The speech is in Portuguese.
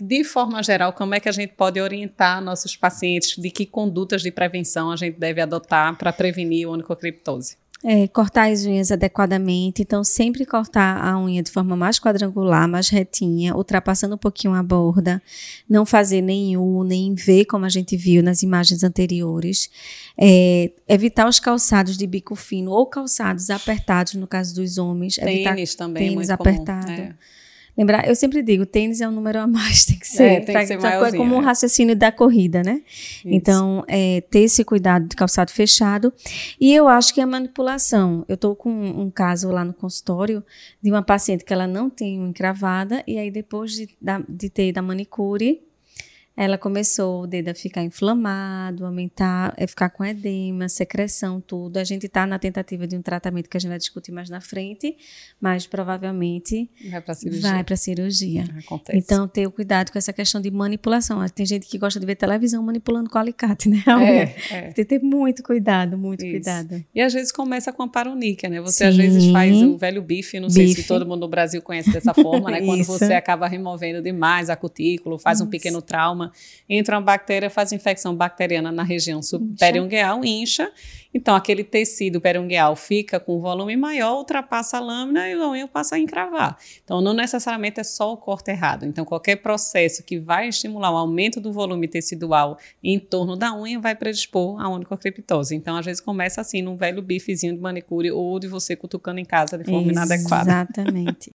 de forma geral, como é que a gente pode orientar nossos pacientes de que condutas de prevenção a gente deve adotar para prevenir o onicocriptose? É, cortar as unhas adequadamente, então sempre cortar a unha de forma mais quadrangular, mais retinha, ultrapassando um pouquinho a borda, não fazer nem U, nem V, como a gente viu nas imagens anteriores. É, evitar os calçados de bico fino ou calçados apertados, no caso dos homens. Tênis também, tênis muito apertado. comum. É. Lembrar, eu sempre digo, tênis é um número a mais, tem que ser. É, tem pra- que ser pra- maiorzinho, como um é. raciocínio da corrida, né? Isso. Então, é, ter esse cuidado de calçado fechado. E eu acho que a manipulação. Eu estou com um caso lá no consultório de uma paciente que ela não tem unha encravada, e aí depois de, da- de ter à manicure, ela começou o dedo a ficar inflamado, aumentar, é, ficar com edema, secreção, tudo. A gente está na tentativa de um tratamento que a gente vai discutir mais na frente, mas provavelmente Vai para cirurgia. vai para cirurgia. Acontece. Então, ter o cuidado com essa questão de manipulação. Tem gente que gosta de ver televisão manipulando com alicate, né? É, é. Tem que ter muito cuidado, muito Isso. cuidado. E às vezes começa com a paroníquia, né? Você Sim. às vezes faz o velho bife, não sei Bife. se todo mundo no Brasil conhece dessa forma, né? Quando você acaba removendo demais a cutícula, faz um pequeno trauma, entra uma bactéria, faz infecção bacteriana na região subperungueal, incha. Então aquele tecido perungueal fica com um volume maior, ultrapassa a lâmina e a unha passa a encravar. Então não necessariamente é só o corte errado. Então qualquer processo que vai estimular o aumento do volume tecidual em torno da unha vai predispor a onicocriptose. Então às vezes começa assim num velho bifezinho de manicure ou de você cutucando em casa de forma inadequada. Exatamente.